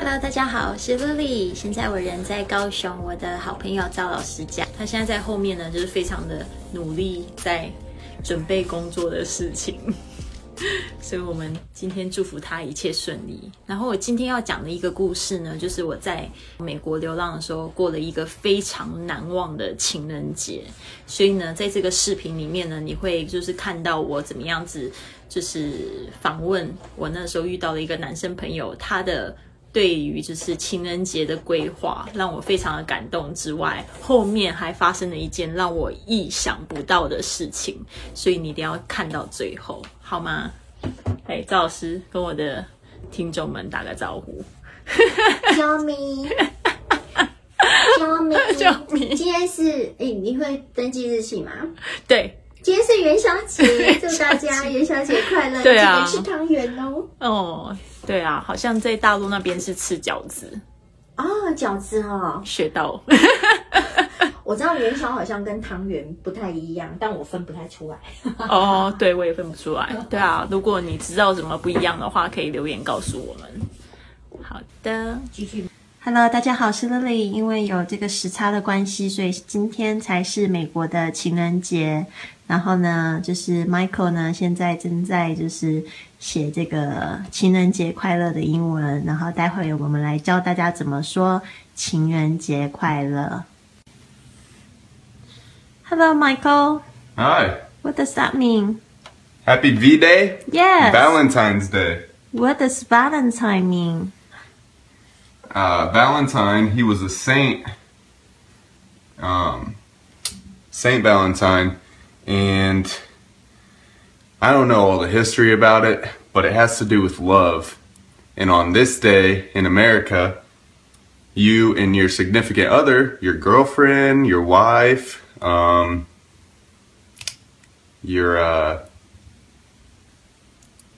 Hello，大家好，我是 Lily。现在我人在高雄，我的好朋友赵老师家，他现在在后面呢，就是非常的努力在准备工作的事情，所以我们今天祝福他一切顺利。然后我今天要讲的一个故事呢，就是我在美国流浪的时候过了一个非常难忘的情人节。所以呢，在这个视频里面呢，你会就是看到我怎么样子，就是访问我那时候遇到的一个男生朋友，他的。对于就是情人节的规划，让我非常的感动之外，后面还发生了一件让我意想不到的事情，所以你一定要看到最后，好吗？哎，赵老师跟我的听众们打个招呼。救命！救命！救命，今天是哎，你会登记日期吗？对。今天是元宵节，祝大家元宵节快乐！对啊，吃汤圆哦。哦，对啊，好像在大陆那边是吃饺子啊，饺子哦，学到。我知道元宵好像跟汤圆不太一样，但我分不太出来。哦，对，我也分不出来。对啊，如果你知道什么不一样的话，可以留言告诉我们。好的，继续。Hello，大家好，我是 Lily。因为有这个时差的关系，所以今天才是美国的情人节。然后呢，就是 Michael 呢，现在正在就是写这个情人节快乐的英文。然后待会我们来教大家怎么说情人节快乐。Hello, Michael. Hi. What does that mean? Happy V Day? Yes. Valentine's Day. What does Valentine mean? Uh, Valentine, he was a saint. Um, Saint Valentine and I don't know all the history about it, but it has to do with love. And on this day in America, you and your significant other, your girlfriend, your wife, um, your, uh,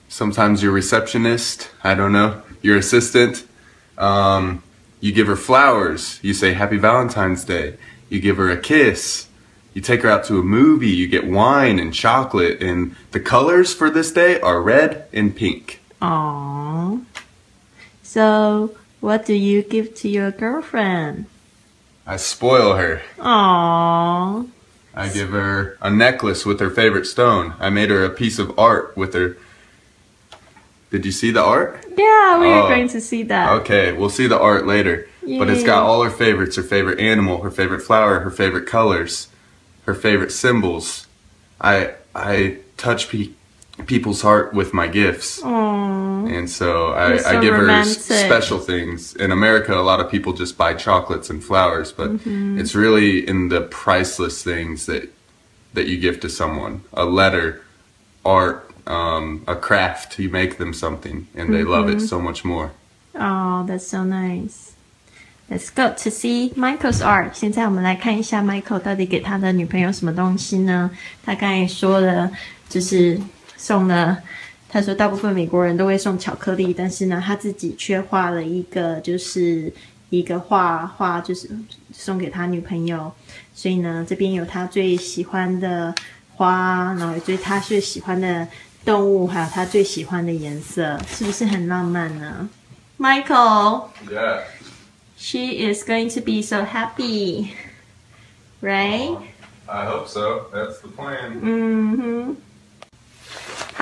sometimes your receptionist, I don't know, your assistant, um, you give her flowers. You say Happy Valentine's Day. You give her a kiss. You take her out to a movie, you get wine and chocolate, and the colors for this day are red and pink. Aww. So, what do you give to your girlfriend? I spoil her. Aww. I give her a necklace with her favorite stone. I made her a piece of art with her. Did you see the art? Yeah, we oh. are going to see that. Okay, we'll see the art later. Yay. But it's got all her favorites her favorite animal, her favorite flower, her favorite colors her favorite symbols. I I touch pe- people's heart with my gifts. Aww. And so I, so I give romantic. her special things. In America, a lot of people just buy chocolates and flowers, but mm-hmm. it's really in the priceless things that that you give to someone. A letter, art, um, a craft. You make them something, and they mm-hmm. love it mm-hmm. so much more. Oh, that's so nice. Let's go to see Michael's art。现在我们来看一下 Michael 到底给他的女朋友什么东西呢？他刚才说了，就是送了。他说大部分美国人都会送巧克力，但是呢，他自己却画了一个，就是一个画画，就是送给他女朋友。所以呢，这边有他最喜欢的花，然后最他最喜欢的动物，还有他最喜欢的颜色，是不是很浪漫呢？Michael。Yeah. She is going to be so happy, right? I hope so. That's the plan. 嗯哼。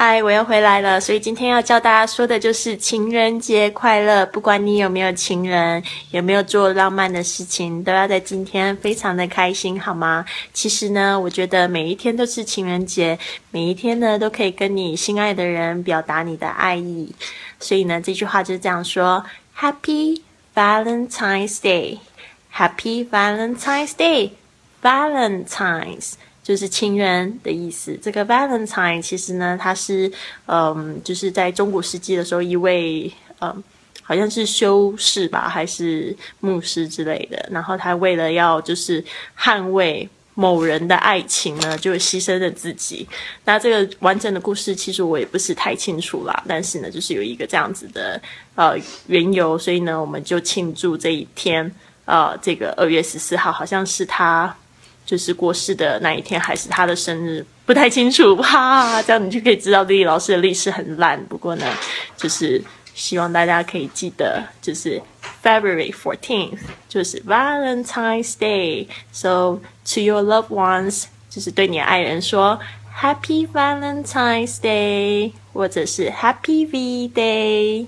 嗨，我又回来了。所以今天要教大家说的就是情人节快乐。不管你有没有情人，有没有做浪漫的事情，都要在今天非常的开心，好吗？其实呢，我觉得每一天都是情人节，每一天呢都可以跟你心爱的人表达你的爱意。所以呢，这句话就是这样说：Happy。Valentine's Day, Happy Valentine's Day, Valentine's 就是情人的意思。这个 Valentine 其实呢，它是嗯，就是在中古世纪的时候，一位嗯，好像是修士吧，还是牧师之类的。然后他为了要就是捍卫。某人的爱情呢，就牺牲了自己。那这个完整的故事，其实我也不是太清楚啦。但是呢，就是有一个这样子的呃缘由，所以呢，我们就庆祝这一天。呃，这个二月十四号，好像是他就是过世的那一天，还是他的生日，不太清楚。哈，这样你就可以知道丽丽老师的历史很烂。不过呢，就是希望大家可以记得，就是 February fourteenth 就是 Valentine's Day。So to your loved ones，就是对你的爱人说 Happy Valentine's Day，或者是 Happy V Day。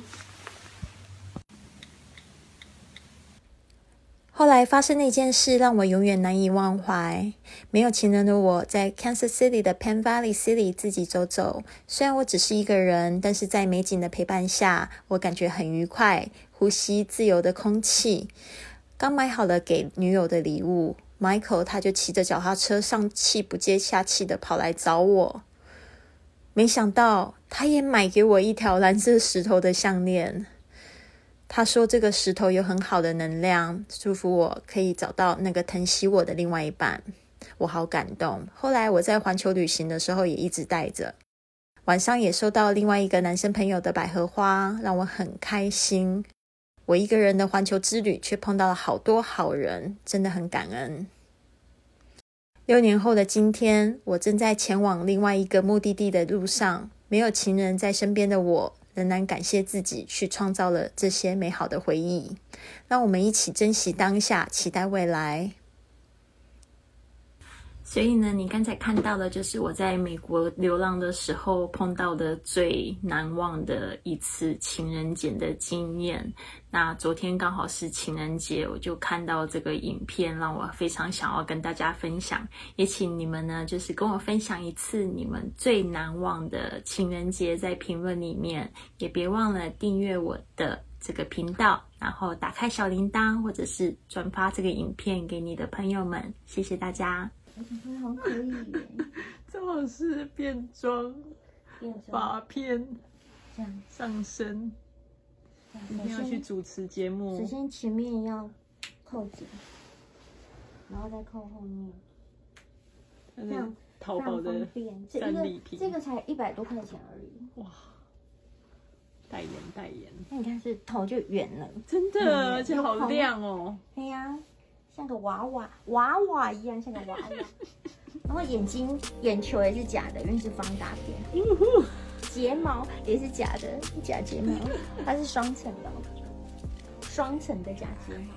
后来发生那件事，让我永远难以忘怀。没有情人的我，在 Kansas City 的 Penn Valley City 自己走走。虽然我只是一个人，但是在美景的陪伴下，我感觉很愉快，呼吸自由的空气。刚买好了给女友的礼物，Michael 他就骑着脚踏车上气不接下气的跑来找我。没想到，他也买给我一条蓝色石头的项链。他说：“这个石头有很好的能量，祝福我可以找到那个疼惜我的另外一半。”我好感动。后来我在环球旅行的时候也一直带着。晚上也收到另外一个男生朋友的百合花，让我很开心。我一个人的环球之旅却碰到了好多好人，真的很感恩。六年后的今天，我正在前往另外一个目的地的路上，没有情人在身边的我。仍然感谢自己去创造了这些美好的回忆，让我们一起珍惜当下，期待未来。所以呢，你刚才看到的就是我在美国流浪的时候碰到的最难忘的一次情人节的经验。那昨天刚好是情人节，我就看到这个影片，让我非常想要跟大家分享。也请你们呢，就是跟我分享一次你们最难忘的情人节，在评论里面，也别忘了订阅我的这个频道，然后打开小铃铛，或者是转发这个影片给你的朋友们。谢谢大家。好可以耶！正好是变装，发片，这样上身。一定要去主持节目。首先前面要扣紧，然后再扣后面，这样淘宝的三礼品，这个才一百多块钱而已。哇！代言代言。那你看是头就圆了，真的，而且好亮哦。对呀。像个娃娃娃娃一样，像个娃娃。然后眼睛眼球也是假的，因为是放大片。睫毛也是假的，假睫毛，它是双层的，双层的假睫毛。